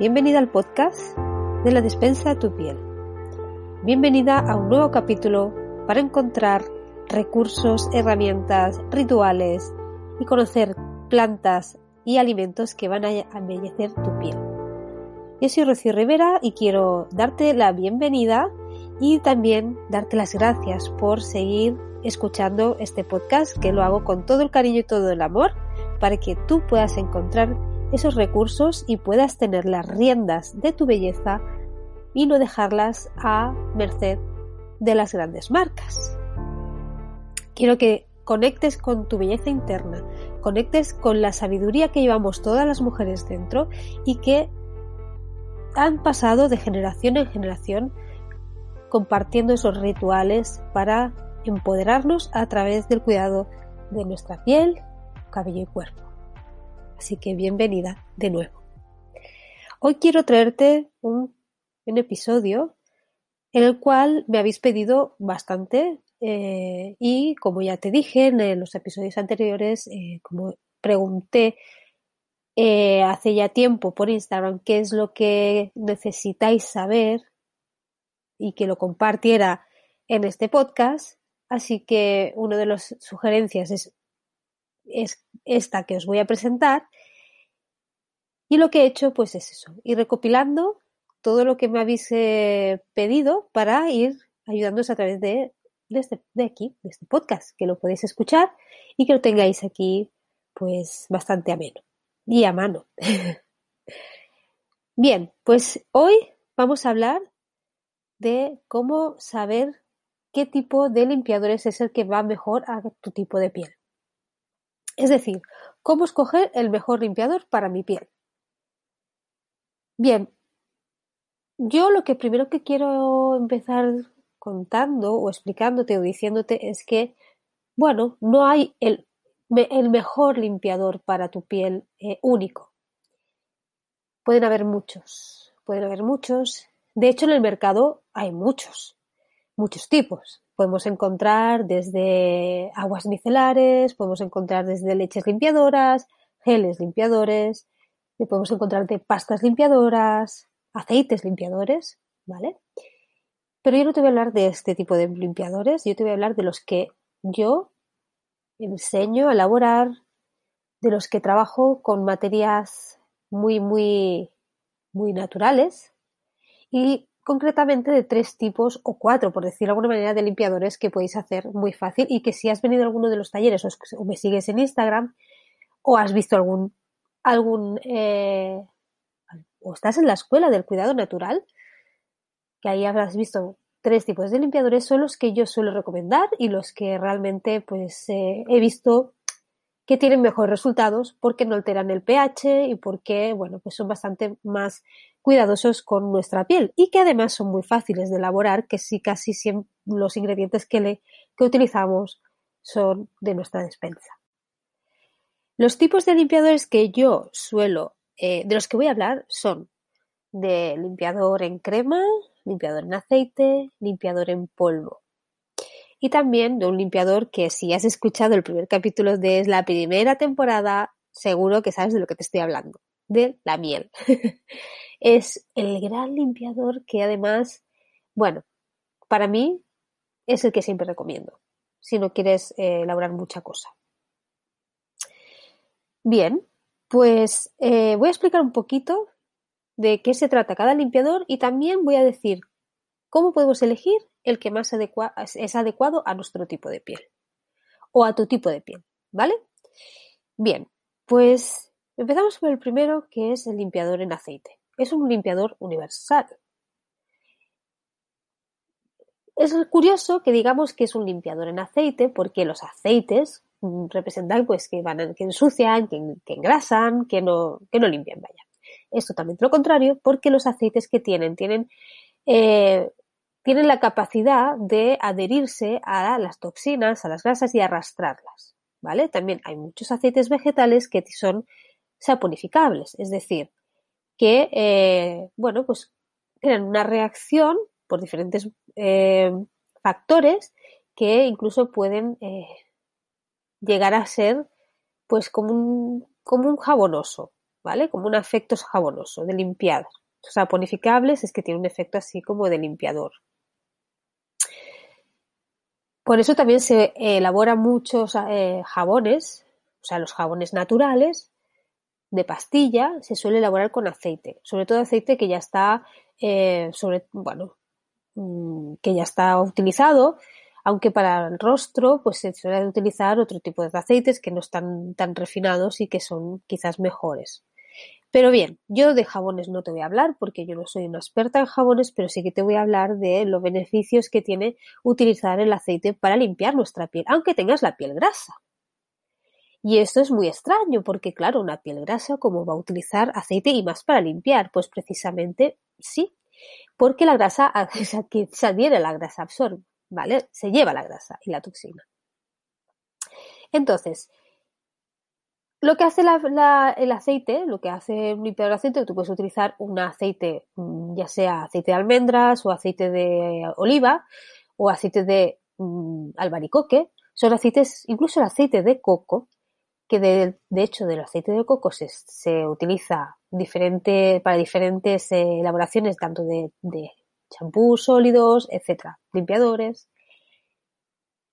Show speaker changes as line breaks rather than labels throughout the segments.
Bienvenida al podcast de la despensa de tu piel. Bienvenida a un nuevo capítulo para encontrar recursos, herramientas, rituales y conocer plantas y alimentos que van a embellecer tu piel. Yo soy Rocío Rivera y quiero darte la bienvenida y también darte las gracias por seguir escuchando este podcast que lo hago con todo el cariño y todo el amor para que tú puedas encontrar esos recursos y puedas tener las riendas de tu belleza y no dejarlas a merced de las grandes marcas. Quiero que conectes con tu belleza interna, conectes con la sabiduría que llevamos todas las mujeres dentro y que han pasado de generación en generación compartiendo esos rituales para empoderarnos a través del cuidado de nuestra piel, cabello y cuerpo. Así que bienvenida de nuevo. Hoy quiero traerte un, episodio en el cual me habéis pedido bastante eh, y como ya te dije en los episodios anteriores, eh, como pregunté eh, hace ya tiempo por Instagram qué es lo que necesitáis saber y que lo compartiera en este podcast. Así que una de las sugerencias es es esta que os voy a presentar. Y lo que he hecho, pues es eso, ir recopilando todo lo que me habéis eh, pedido para ir ayudándoos a través de, este, de aquí, de este podcast, que lo podéis escuchar y que lo tengáis aquí, pues bastante ameno y a mano. Bien, pues hoy vamos a hablar de cómo saber qué tipo de limpiadores es el que va mejor a tu tipo de piel. Es decir, cómo escoger el mejor limpiador para mi piel. Bien, yo lo que primero que quiero empezar contando o explicándote o diciéndote es que, bueno, no hay el, mejor limpiador para tu piel eh, único. Pueden haber muchos, pueden haber muchos. De hecho, en el mercado hay muchos, muchos tipos. Podemos encontrar desde aguas micelares, podemos encontrar desde leches limpiadoras, geles limpiadores, podemos encontrar de pastas limpiadoras, aceites limpiadores, ¿vale? Pero yo no te voy a hablar de este tipo de limpiadores, yo te voy a hablar de los que yo enseño a elaborar, de los que trabajo con materias muy, muy, muy naturales y concretamente de tres tipos o cuatro, por decirlo de alguna manera, de limpiadores que podéis hacer muy fácil y que si has venido a alguno de los talleres o, me sigues en Instagram o has visto algún, algún eh, o estás en la escuela del cuidado natural, que ahí habrás visto tres tipos de limpiadores, son los que yo suelo recomendar y los que realmente pues eh, he visto que tienen mejores resultados porque no alteran el pH y porque, bueno, pues son bastante más cuidadosos con nuestra piel y que además son muy fáciles de elaborar, que sí casi siempre los ingredientes que, utilizamos son de nuestra despensa. Los tipos de limpiadores que yo suelo, eh, de los que voy a hablar son de limpiador en crema, limpiador en aceite, limpiador en polvo y también de un limpiador que si has escuchado el primer capítulo de la primera temporada, seguro que sabes de lo que te estoy hablando, de la miel. es el gran limpiador que además, bueno, para mí es el que siempre recomiendo, si no quieres eh, elaborar mucha cosa. Bien, pues eh, voy a explicar un poquito de qué se trata cada limpiador y también voy a decir cómo podemos elegir el que más es adecuado a nuestro tipo de piel o a tu tipo de piel, ¿vale? Bien, pues empezamos por el primero que es el limpiador en aceite. Es un limpiador universal. es curioso que digamos que es un limpiador en aceite porque los aceites representan pues que van que ensucian, que, engrasan, que no, que no limpian, vaya. Es totalmente lo contrario porque los aceites que tienen tienen eh, tienen la capacidad de adherirse a las toxinas, a las grasas y arrastrarlas, ¿vale? También hay muchos aceites vegetales que son saponificables, es decir, que, eh, bueno, pues crean una reacción por diferentes eh, factores que incluso pueden eh, llegar a ser, pues, como un, como un jabonoso, ¿vale? Como un efecto jabonoso de limpiada. Saponificables es que tiene un efecto así como de limpiador. Por eso también se elaboran muchos jabones, o sea, los jabones naturales de pastilla se suele elaborar con aceite, sobre todo aceite que ya está, eh, bueno, mm, que ya está utilizado, aunque para el rostro pues se suele utilizar otro tipo de aceites que no están tan refinados y que son quizás mejores. Pero bien, yo de jabones no te voy a hablar porque yo no soy una experta en jabones, pero sí que te voy a hablar de los beneficios que tiene utilizar el aceite para limpiar nuestra piel, aunque tengas la piel grasa. Y esto es muy extraño porque, claro, una piel grasa, ¿cómo va a utilizar aceite y más para limpiar? Pues precisamente sí, porque la grasa, que se adhiere la grasa, absorbe, ¿vale? Se lleva la grasa y la toxina. Entonces, lo que hace el aceite, lo que hace un limpiador de aceite, tú puedes utilizar un aceite, mm, ya sea aceite de almendras o aceite de oliva o aceite de mm, albaricoque. Son aceites, incluso el aceite de coco, que de, hecho del aceite de coco se, utiliza diferente, para diferentes eh, elaboraciones, tanto de, de champús sólidos, etcétera, limpiadores.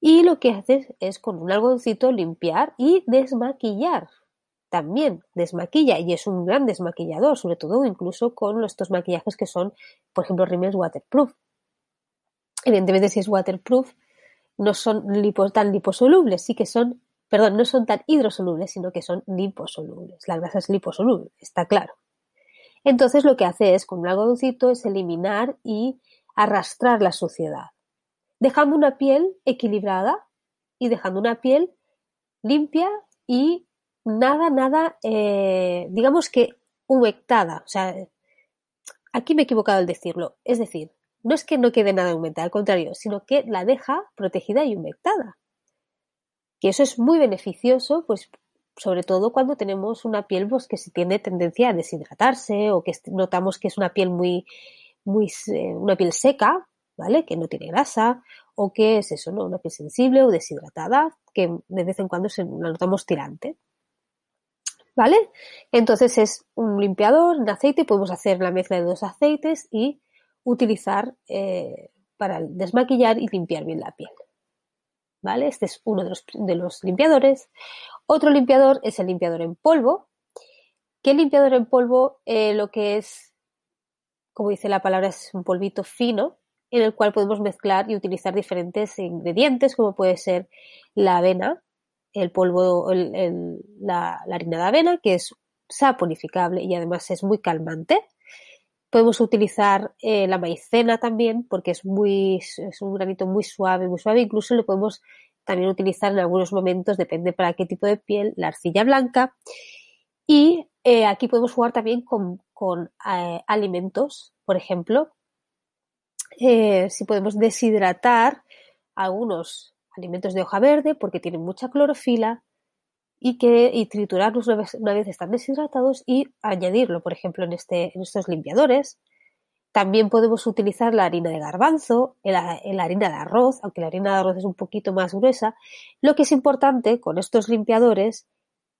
Y lo que haces es con un algodoncito limpiar y desmaquillar. También desmaquilla y es un gran desmaquillador, sobre todo incluso con estos maquillajes que son, por ejemplo, rímel waterproof. Evidentemente, si es waterproof, no son tan liposolubles, sí que son, perdón, no son tan hidrosolubles, sino que son liposolubles. La grasa es liposoluble, está claro. Entonces lo que hace es, con un algodoncito, es eliminar y arrastrar la suciedad dejando una piel equilibrada y dejando una piel limpia y nada, nada, eh, digamos que humectada. O sea, aquí me he equivocado al decirlo. Es decir, no es que no quede nada humectada, al contrario, sino que la deja protegida y humectada. Y eso es muy beneficioso, pues sobre todo cuando tenemos una piel pues, que se tiene tendencia a deshidratarse o que notamos que es una piel muy, muy, eh, una piel seca, ¿vale? Que no tiene grasa o que es eso, ¿no? Una piel sensible o deshidratada, que de vez en cuando se la notamos tirante. ¿Vale? Entonces es un limpiador de aceite, podemos hacer la mezcla de dos aceites y utilizar eh, para desmaquillar y limpiar bien la piel. Este es uno de los, limpiadores. Otro limpiador es el limpiador en polvo. ¿Qué limpiador en polvo? Eh, lo que es, como dice la palabra, es un polvito fino, en el cual podemos mezclar y utilizar diferentes ingredientes, como puede ser la avena, el polvo, la, harina de avena, que es saponificable y además es muy calmante. Podemos utilizar eh, la maicena también, porque es un granito muy suave, muy suave. Incluso lo podemos también utilizar en algunos momentos, depende para qué tipo de piel, la arcilla blanca. Y eh, aquí podemos jugar también con, eh, alimentos, por ejemplo, si podemos deshidratar algunos alimentos de hoja verde porque tienen mucha clorofila y que y triturarlos una vez, están deshidratados y añadirlo, por ejemplo, en, este, en estos limpiadores. También podemos utilizar la harina de garbanzo, la, harina de arroz, aunque la harina de arroz es un poquito más gruesa. Lo que es importante con estos limpiadores,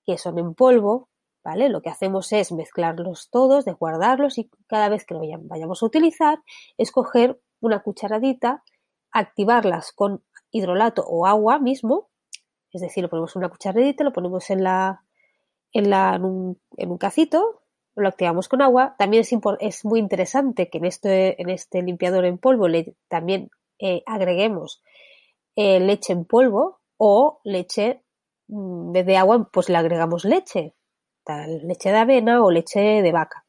que son en polvo, ¿vale? Lo que hacemos es mezclarlos todos, desguardarlos y cada vez que lo vayamos a utilizar, escoger una cucharadita, activarlas con hidrolato o agua mismo, es decir, lo ponemos en una cucharadita, lo ponemos en la, en, un, en un cacito, lo activamos con agua. También es, muy interesante que en este, en este limpiador en polvo le, también eh, agreguemos eh, leche en polvo o leche, mm, de agua, pues le agregamos leche, leche de avena o leche de vaca.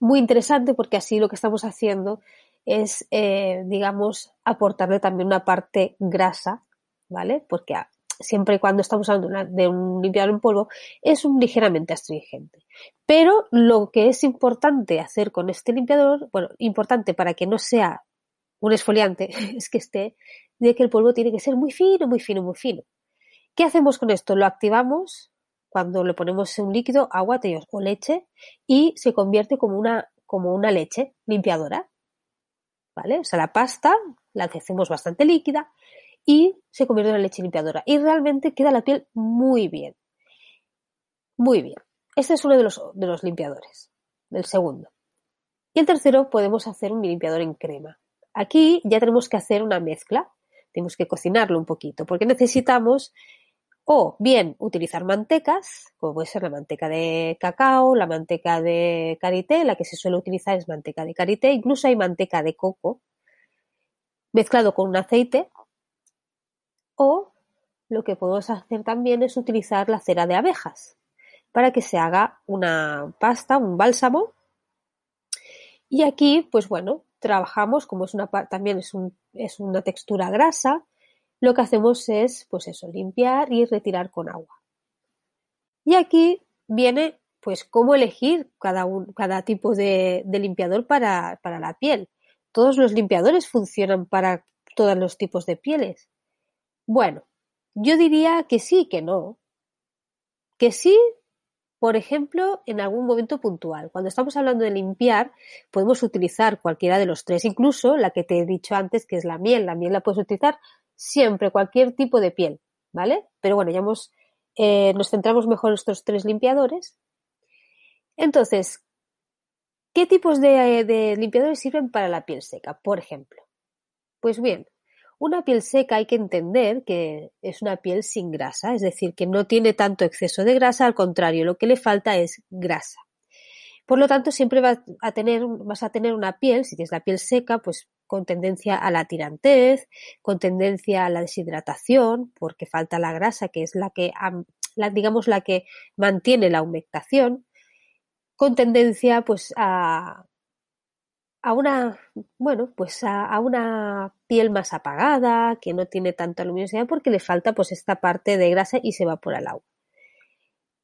Muy interesante porque así lo que estamos haciendo es, eh, digamos, aportarle también una parte grasa, ¿vale? Porque siempre y cuando estamos hablando de un limpiador en polvo, es un ligeramente astringente. Pero lo que es importante hacer con este limpiador, bueno, importante para que no sea un esfoliante, es que esté, de que el polvo tiene que ser muy fino, muy fino, muy fino. ¿Qué hacemos con esto? Lo activamos cuando le ponemos un líquido, agua o leche y se convierte como una, como una leche limpiadora. ¿Vale? O sea, la pasta la hacemos bastante líquida y se convierte en leche limpiadora. Y realmente queda la piel muy bien. Muy bien. Este es uno de los, de los limpiadores. El segundo. Y el tercero podemos hacer un limpiador en crema. Aquí ya tenemos que hacer una mezcla. Tenemos que cocinarlo un poquito porque necesitamos o bien utilizar mantecas, como puede ser la manteca de cacao, la manteca de karité, la que se suele utilizar es manteca de karité, incluso hay manteca de coco mezclado con un aceite, o lo que podemos hacer también es utilizar la cera de abejas para que se haga una pasta, un bálsamo. Y aquí, pues bueno, trabajamos, como es una también es, un, una textura grasa, lo que hacemos es, pues eso, limpiar y retirar con agua. Y aquí viene, pues, cómo elegir cada, cada tipo de, limpiador para, para la piel. Todos los limpiadores funcionan para todos los tipos de pieles. Bueno, yo diría que sí, que no. Que sí, por ejemplo, en algún momento puntual. Cuando estamos hablando de limpiar, podemos utilizar cualquiera de los tres, incluso la que te he dicho antes, que es la miel. La miel la puedes utilizar siempre, cualquier tipo de piel, ¿vale? Pero bueno, ya hemos, eh, nos centramos mejor en estos tres limpiadores. Entonces, ¿qué tipos de, de limpiadores sirven para la piel seca, por ejemplo? Pues bien, una piel seca hay que entender que es una piel sin grasa, es decir, que no tiene tanto exceso de grasa, al contrario, lo que le falta es grasa. Por lo tanto, siempre vas a tener, vas a tener una piel, si tienes la piel seca, pues con tendencia a la tirantez, con tendencia a la deshidratación, porque falta la grasa, que es la que, digamos, la que mantiene la humectación, con tendencia, pues, a, a una, bueno, pues a, una piel más apagada, que no tiene tanta luminosidad, porque le falta, pues, esta parte de grasa y se evapora el agua.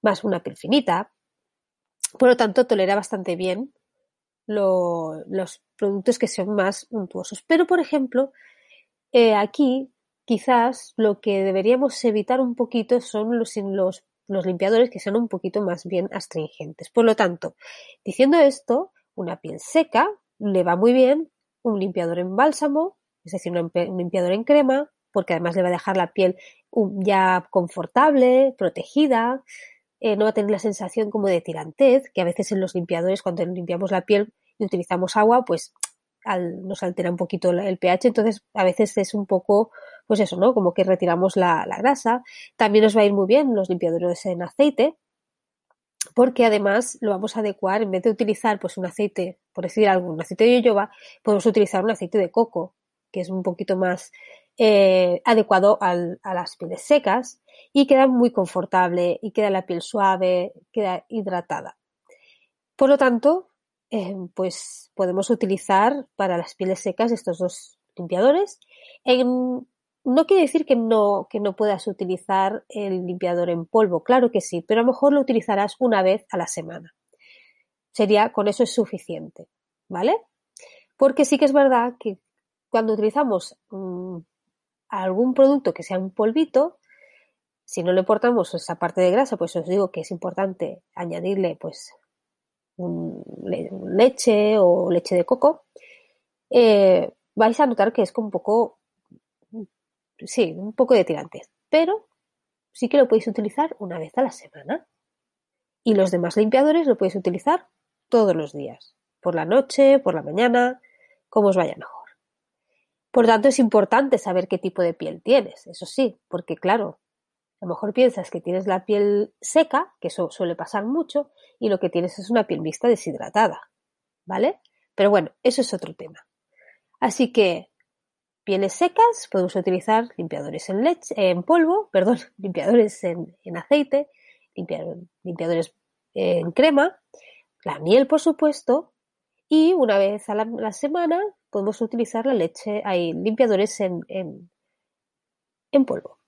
Más una piel finita, por lo tanto, tolera bastante bien los productos que son más untuosos. Pero, por ejemplo, eh, aquí quizás lo que deberíamos evitar un poquito son los, los, los limpiadores que sean un poquito más bien astringentes. Por lo tanto, diciendo esto, una piel seca le va muy bien un limpiador en bálsamo, es decir, un limpiador en crema, porque además le va a dejar la piel ya confortable, protegida, eh, no va a tener la sensación como de tirantez, que a veces en los limpiadores, cuando limpiamos la piel y utilizamos agua, pues nos altera un poquito el pH, entonces a veces es un poco, pues eso, ¿no? Como que retiramos la, grasa. También nos va a ir muy bien los limpiadores en aceite, porque además lo vamos a adecuar, en vez de utilizar pues un aceite, por decir algo, un aceite de yoyoba, podemos utilizar un aceite de coco, que es un poquito más eh, adecuado a las pieles secas y queda muy confortable y queda la piel suave, queda hidratada. Por lo tanto, eh, pues podemos utilizar para las pieles secas estos dos limpiadores. No quiere decir que no, que no puedas utilizar el limpiador en polvo, claro que sí, pero a lo mejor lo utilizarás una vez a la semana. Sería, con eso es suficiente, ¿vale? Porque sí que es verdad que cuando utilizamos mm, algún producto que sea un polvito, si no le portamos esa parte de grasa, pues os digo que es importante añadirle pues un, leche o leche de coco, eh, vais a notar que es como un poco, sí, un poco de tirante, pero sí que lo podéis utilizar una vez a la semana. Y los demás limpiadores lo podéis utilizar todos los días, por la noche, por la mañana, como os vaya mejor. Por tanto, es importante saber qué tipo de piel tienes, eso sí, porque claro, a lo mejor piensas que tienes la piel seca, que eso suele pasar mucho, y lo que tienes es una piel mixta deshidratada, ¿vale? Pero bueno, eso es otro tema. Así que, pieles secas, podemos utilizar limpiadores en leche, en polvo, perdón, limpiadores en, aceite, limpiadores en crema, la miel, por supuesto, Y una vez a la, semana podemos utilizar la leche, hay limpiadores en, polvo.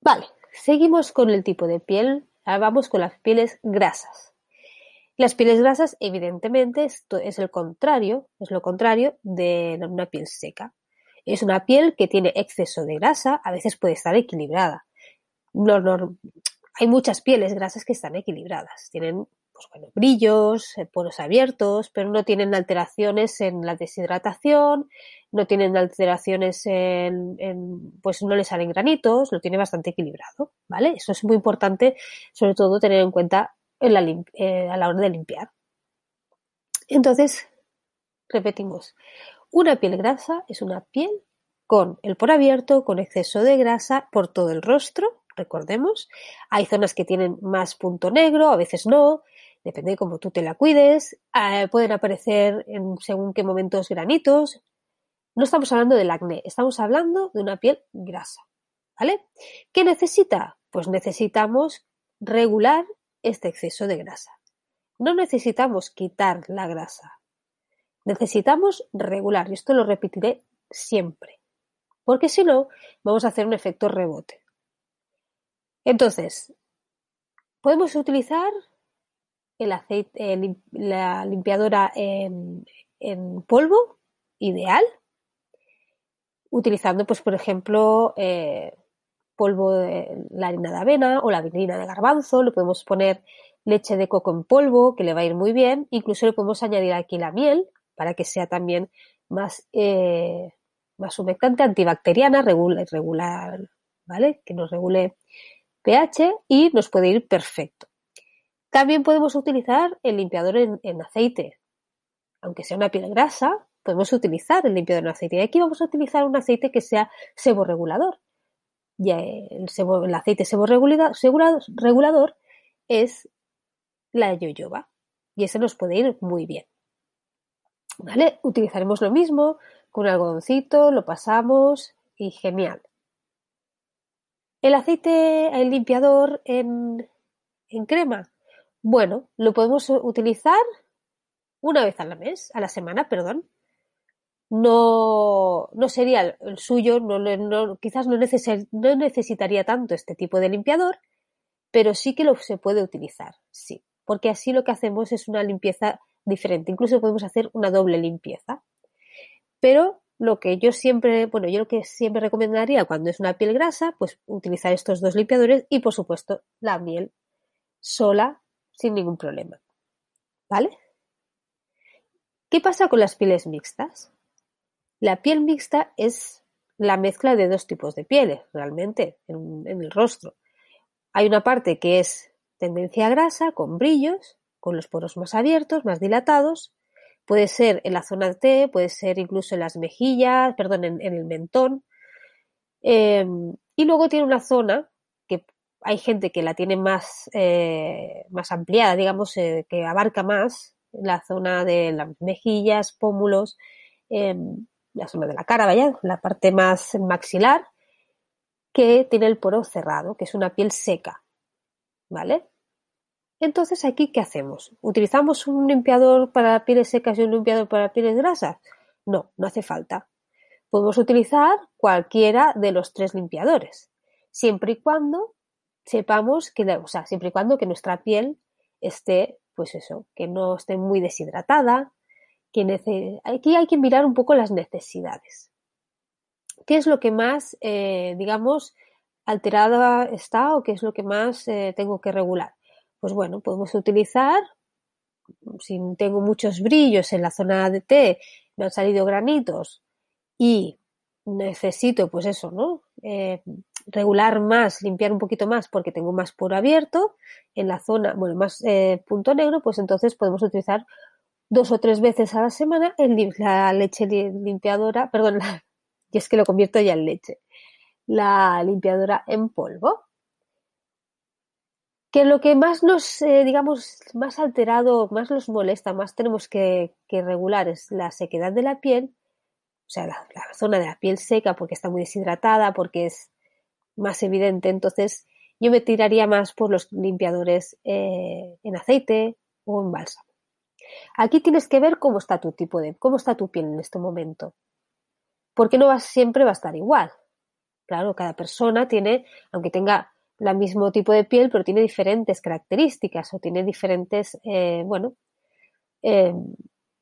Vale, seguimos con el tipo de piel. Ahora vamos con las pieles grasas. Las pieles grasas, evidentemente, esto es el contrario, es lo contrario de una piel seca. Es una piel que tiene exceso de grasa, a veces puede estar equilibrada. No, hay muchas pieles grasas que están equilibradas, tienen pues, bueno, brillos, eh, poros abiertos, pero no tienen alteraciones en la deshidratación, no tienen alteraciones en, pues no les salen granitos, lo tiene bastante equilibrado, ¿vale? Eso es muy importante, sobre todo tener en cuenta eh, a la hora de limpiar. Entonces, repetimos, una piel grasa es una piel con el poro abierto, con exceso de grasa por todo el rostro, recordemos. Hay zonas que tienen más punto negro, a veces no, depende de cómo tú te la cuides. Eh, pueden aparecer en según qué momentos granitos. No estamos hablando del acné, estamos hablando de una piel grasa. ¿Vale? ¿Qué necesita? Pues necesitamos regular este exceso de grasa. No necesitamos quitar la grasa. Necesitamos regular, y esto lo repetiré siempre, porque si no, vamos a hacer un efecto rebote. Entonces, podemos utilizar el aceite, la limpiadora en, polvo, ideal, utilizando, pues, por ejemplo, eh, polvo de la harina de avena o la harina de garbanzo, le podemos poner leche de coco en polvo, que le va a ir muy bien, incluso le podemos añadir aquí la miel para que sea también más, eh, más humectante, antibacteriana, regular, ¿vale? Que nos regule pH y nos puede ir perfecto. También podemos utilizar el limpiador en, aceite. Aunque sea una piel grasa, podemos utilizar el limpiador en aceite. Y aquí vamos a utilizar un aceite que sea seborregulador y el, aceite seborregulador es la yoyoba y ese nos puede ir muy bien. ¿Vale? Utilizaremos lo mismo con un algodoncito, lo pasamos y genial. El aceite, el limpiador en, crema, bueno, lo podemos utilizar una vez al mes, a la semana, perdón, no, no sería el suyo, quizás no, necesitaría tanto este tipo de limpiador, pero sí que lo se puede utilizar, sí, porque así lo que hacemos es una limpieza diferente, incluso podemos hacer una doble limpieza. Pero lo que yo siempre, bueno, yo lo que siempre recomendaría cuando es una piel grasa, pues utilizar estos dos limpiadores y por supuesto la miel sola sin ningún problema. ¿Vale? ¿Qué pasa con las pieles mixtas? La piel mixta es la mezcla de dos tipos de pieles, realmente, en, el rostro. Hay una parte que es tendencia grasa, con brillos, con los poros más abiertos, más dilatados. Puede ser en la zona T, puede ser incluso en las mejillas, perdón, en, el mentón. Em, y luego tiene una zona que hay gente que la tiene más, eh, más ampliada, digamos, eh, que abarca más la zona de las mejillas, pómulos. Em, la zona de la cara, vaya, la parte más maxilar, que tiene el poro cerrado, que es una piel seca. ¿Vale? Entonces, aquí, ¿qué hacemos? ¿Utilizamos un limpiador para pieles secas y un limpiador para pieles grasas? No, no hace falta. Podemos utilizar cualquiera de los tres limpiadores, siempre y cuando sepamos que, o siempre y cuando que nuestra piel esté, pues eso, que no esté muy deshidratada, aquí hay que mirar un poco las necesidades. ¿Qué es lo que más, eh, digamos, alterada está o qué es lo que más eh, tengo que regular? Pues bueno, podemos utilizar, si tengo muchos brillos en la zona de T, me han salido granitos y necesito, pues eso, ¿no? Eh, regular más, limpiar un poquito más porque tengo más poro abierto en la zona, bueno, más punto negro, pues entonces podemos utilizar dos o tres veces a la semana la leche limpiadora, perdón, y es que lo convierto ya en leche, la limpiadora en polvo. Que lo que más nos, eh, digamos, más alterado, más nos molesta, más tenemos que, regular es la sequedad de la piel, o sea, la, zona de la piel seca porque está muy deshidratada, porque es más evidente. Entonces, yo me tiraría más por los limpiadores eh, en aceite o en bálsamo. Aquí tienes que ver cómo está tu tipo de, cómo está tu piel en este momento. Porque no va, siempre va a estar igual. Claro, cada persona tiene, aunque tenga el mismo tipo de piel, pero tiene diferentes características o tiene diferentes, eh, bueno, eh,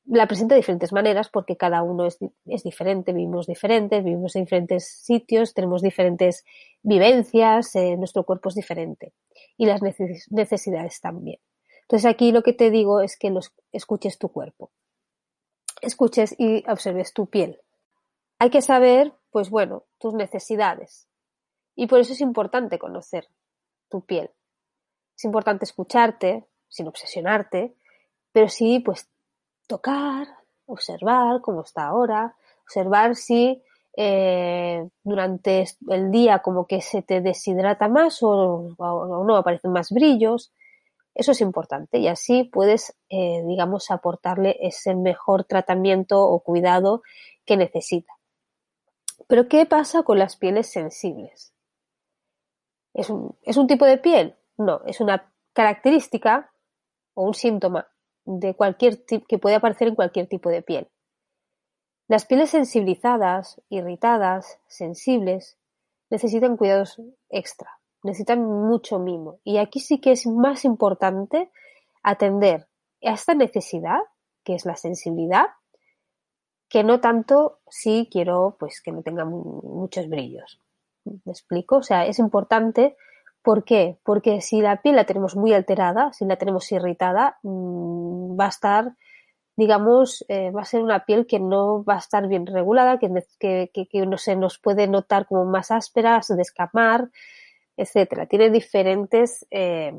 la presenta de diferentes maneras porque cada uno es, es, diferente, vivimos diferentes, vivimos en diferentes sitios, tenemos diferentes vivencias, eh, nuestro cuerpo es diferente y las necesidades también. Entonces aquí lo que te digo es que los, escuches tu cuerpo, escuches y observes tu piel. Hay que saber, pues bueno, tus necesidades y por eso es importante conocer tu piel. Es importante escucharte sin obsesionarte, pero sí, pues tocar, observar cómo está ahora, observar si eh, durante el día como que se te deshidrata más o, no aparecen más brillos. Eso es importante y así puedes, eh, digamos, aportarle ese mejor tratamiento o cuidado que necesita. Pero ¿qué pasa con las pieles sensibles? ¿Es un, ¿Es un tipo de piel? No, es una característica o un síntoma de cualquier que puede aparecer en cualquier tipo de piel. Las pieles sensibilizadas, irritadas, sensibles, necesitan cuidados extra, necesitan mucho mimo. Y aquí sí que es más importante atender a esta necesidad, que es la sensibilidad, que no tanto si quiero pues que no tenga muchos brillos. ¿Me explico? O sea, es importante ¿Por qué? Porque si la piel la tenemos muy alterada, si la tenemos irritada, mm, va a estar, digamos, eh, va a ser una piel que no va a estar bien regulada, que, no se nos puede notar como más áspera, descamar, etcétera. Tiene diferentes, eh,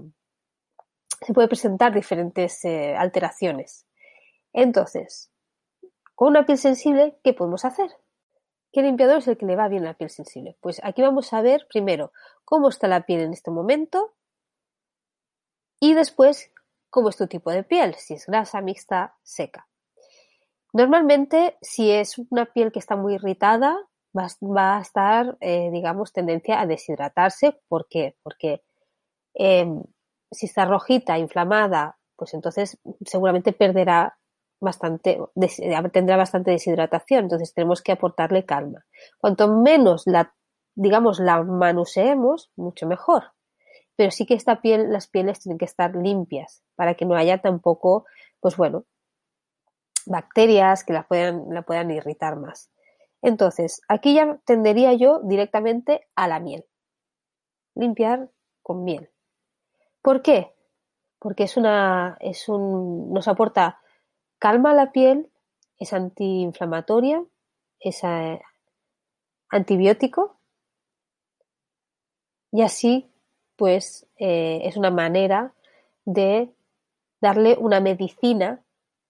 se puede presentar diferentes eh, alteraciones. Entonces, con una piel sensible, ¿qué podemos hacer? ¿Qué limpiador es el que le va bien a la piel sensible? Pues aquí vamos a ver primero cómo está la piel en este momento y después cómo es tu tipo de piel, si es grasa, mixta, seca. Normalmente, si es una piel que está muy irritada, va, a estar, eh, digamos, tendencia a deshidratarse. ¿Por qué? Porque em, si está rojita, inflamada, pues entonces seguramente perderá bastante, tendrá bastante deshidratación, entonces tenemos que aportarle calma. Cuanto menos la, digamos, la manuseemos, mucho mejor. Pero sí que esta piel, las pieles tienen que estar limpias para que no haya tampoco, pues bueno, bacterias que la puedan, la puedan irritar más. Entonces, aquí ya tendería yo directamente a la miel. Limpiar con miel. ¿Por qué? Porque es una, es un, nos aporta calma la piel, es antiinflamatoria, es eh, antibiótico y así pues eh, es una manera de darle una medicina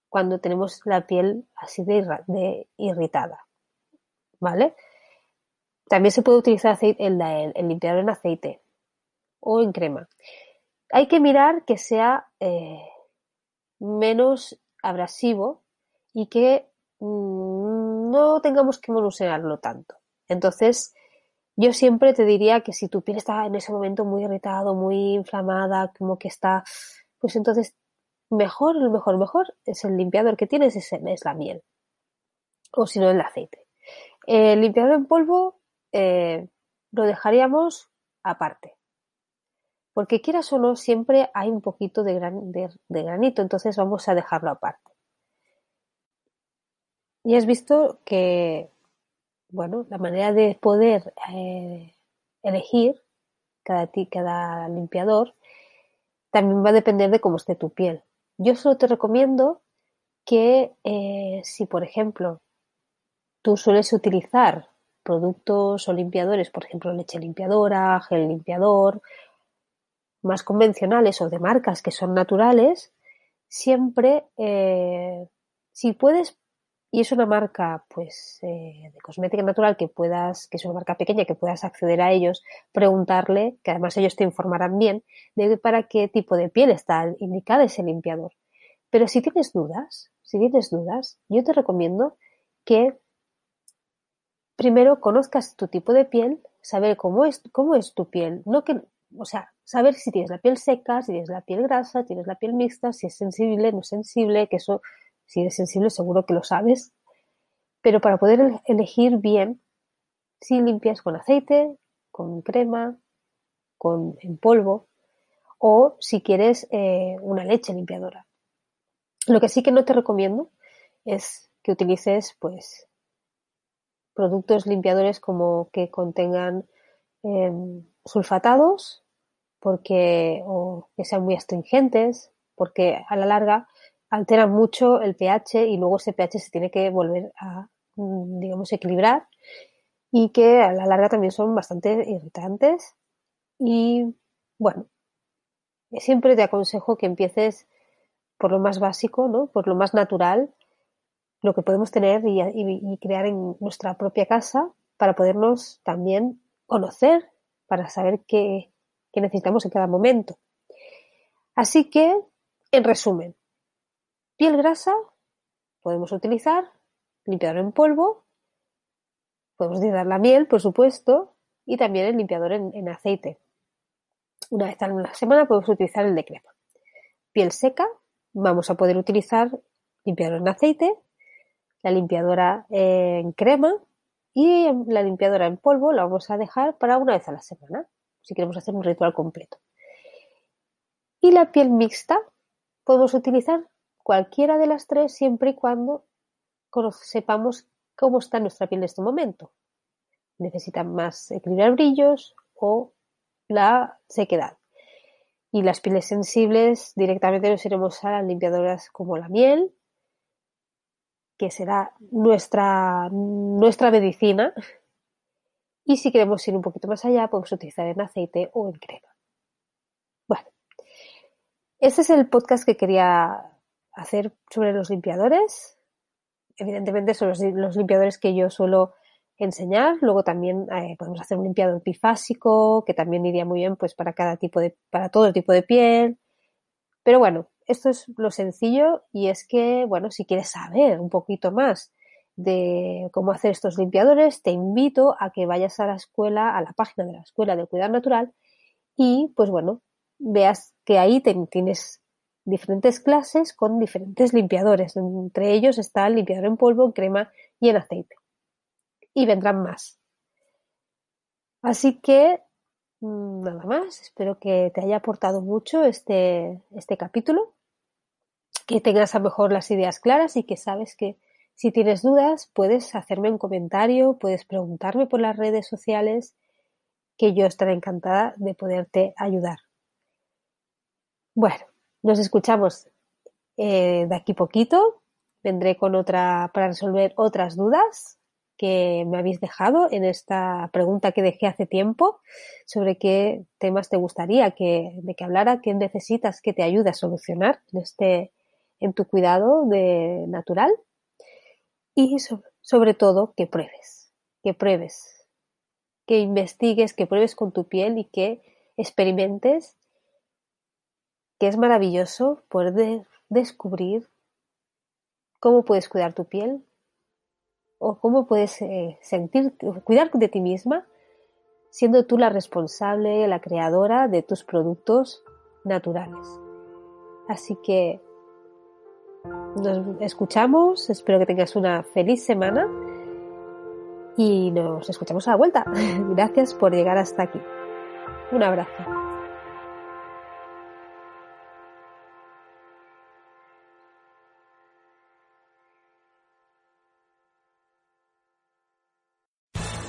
cuando tenemos la piel así de, irritada. ¿Vale? También se puede utilizar aceite, el, el, limpiador en aceite o en crema. Hay que mirar que sea eh, menos abrasivo y que mm, no tengamos que manusearlo tanto. Entonces, yo siempre te diría que si tu piel está en ese momento muy irritado, muy inflamada, como que está, pues entonces mejor, mejor, mejor es el limpiador que tienes, es, es la miel. O si no, el aceite. El limpiador en polvo eh, lo dejaríamos aparte porque quieras o no, siempre hay un poquito de, granito, entonces vamos a dejarlo aparte. Y has visto que, bueno, la manera de poder eh, elegir cada, limpiador también va a depender de cómo esté tu piel. Yo solo te recomiendo que eh, si, por ejemplo, tú sueles utilizar productos o limpiadores, por ejemplo, leche limpiadora, gel limpiador más convencionales o de marcas que son naturales, siempre, eh, si puedes, y es una marca pues eh, de cosmética natural que puedas, que es una marca pequeña que puedas acceder a ellos, preguntarle, que además ellos te informarán bien, de para qué tipo de piel está indicada ese limpiador. Pero si tienes dudas, si tienes dudas, yo te recomiendo que primero conozcas tu tipo de piel, saber cómo es, cómo es tu piel, no que, o sea, saber si tienes la piel seca, si tienes la piel grasa, tienes la piel mixta, si es sensible, no sensible, que eso, si eres sensible seguro que lo sabes. Pero para poder elegir bien, si limpias con aceite, con crema, con en polvo, o si quieres eh, una leche limpiadora. Lo que sí que no te recomiendo es que utilices pues productos limpiadores como que contengan em, sulfatados porque o que sean muy astringentes porque a la larga alteran mucho el pH y luego ese pH se tiene que volver a mm, digamos equilibrar y que a la larga también son bastante irritantes y bueno siempre te aconsejo que empieces por lo más básico, ¿no? Por lo más natural, lo que podemos tener y, crear en nuestra propia casa para podernos también conocer, para saber qué, qué necesitamos en cada momento. Así que, en resumen, piel grasa, podemos utilizar limpiador en polvo, podemos utilizar la miel, por supuesto, y también el limpiador en aceite. Una vez a la semana podemos utilizar el de crema. Piel seca, vamos a poder utilizar limpiador en aceite, la limpiadora en crema y la limpiadora en polvo la vamos a dejar para una vez a la semana, si queremos hacer un ritual completo. Y la piel mixta, podemos utilizar cualquiera de las tres siempre y cuando sepamos cómo está nuestra piel en este momento. Necesita más equilibrar brillos o la sequedad. Y las pieles sensibles directamente nos iremos a las limpiadoras como la miel, que será nuestra, nuestra medicina. Y si queremos ir un poquito más allá, podemos utilizar en aceite o en crema. Bueno, este es el podcast que quería hacer sobre los limpiadores. Evidentemente son los limpiadores que yo suelo enseñar. Luego también eh, podemos hacer un limpiador bifásico, que también iría muy bien pues para cada tipo de, para todo tipo de piel. Pero bueno, esto es lo sencillo y es que, bueno, si quieres saber un poquito más de cómo hacer estos limpiadores, te invito a que vayas a la escuela, a la página de la Escuela de Cuidar Natural y, pues bueno, veas que ahí tienes diferentes clases con diferentes limpiadores. Entre ellos está el limpiador en polvo, en crema y en aceite y vendrán más. Así que mm, nada más, espero que te haya aportado mucho este, este capítulo, que tengas a lo mejor las ideas claras y que sabes que si tienes dudas puedes hacerme un comentario, puedes preguntarme por las redes sociales, que yo estaré encantada de poderte ayudar. Bueno, nos escuchamos eh, de aquí poquito. Vendré con otra para resolver otras dudas que me habéis dejado en esta pregunta que dejé hace tiempo sobre qué temas te gustaría que, de que hablara, qué necesitas que te ayude a solucionar en, este, en tu cuidado de natural y sobre todo que pruebes, que pruebes, que investigues, que pruebes con tu piel y que experimentes, que es maravilloso poder descubrir cómo puedes cuidar tu piel, o cómo puedes eh, sentir, cuidar de ti misma siendo tú la responsable, la creadora de tus productos naturales. Así que nos escuchamos, espero que tengas una feliz semana y nos escuchamos a la vuelta. Gracias por llegar hasta aquí. Un abrazo.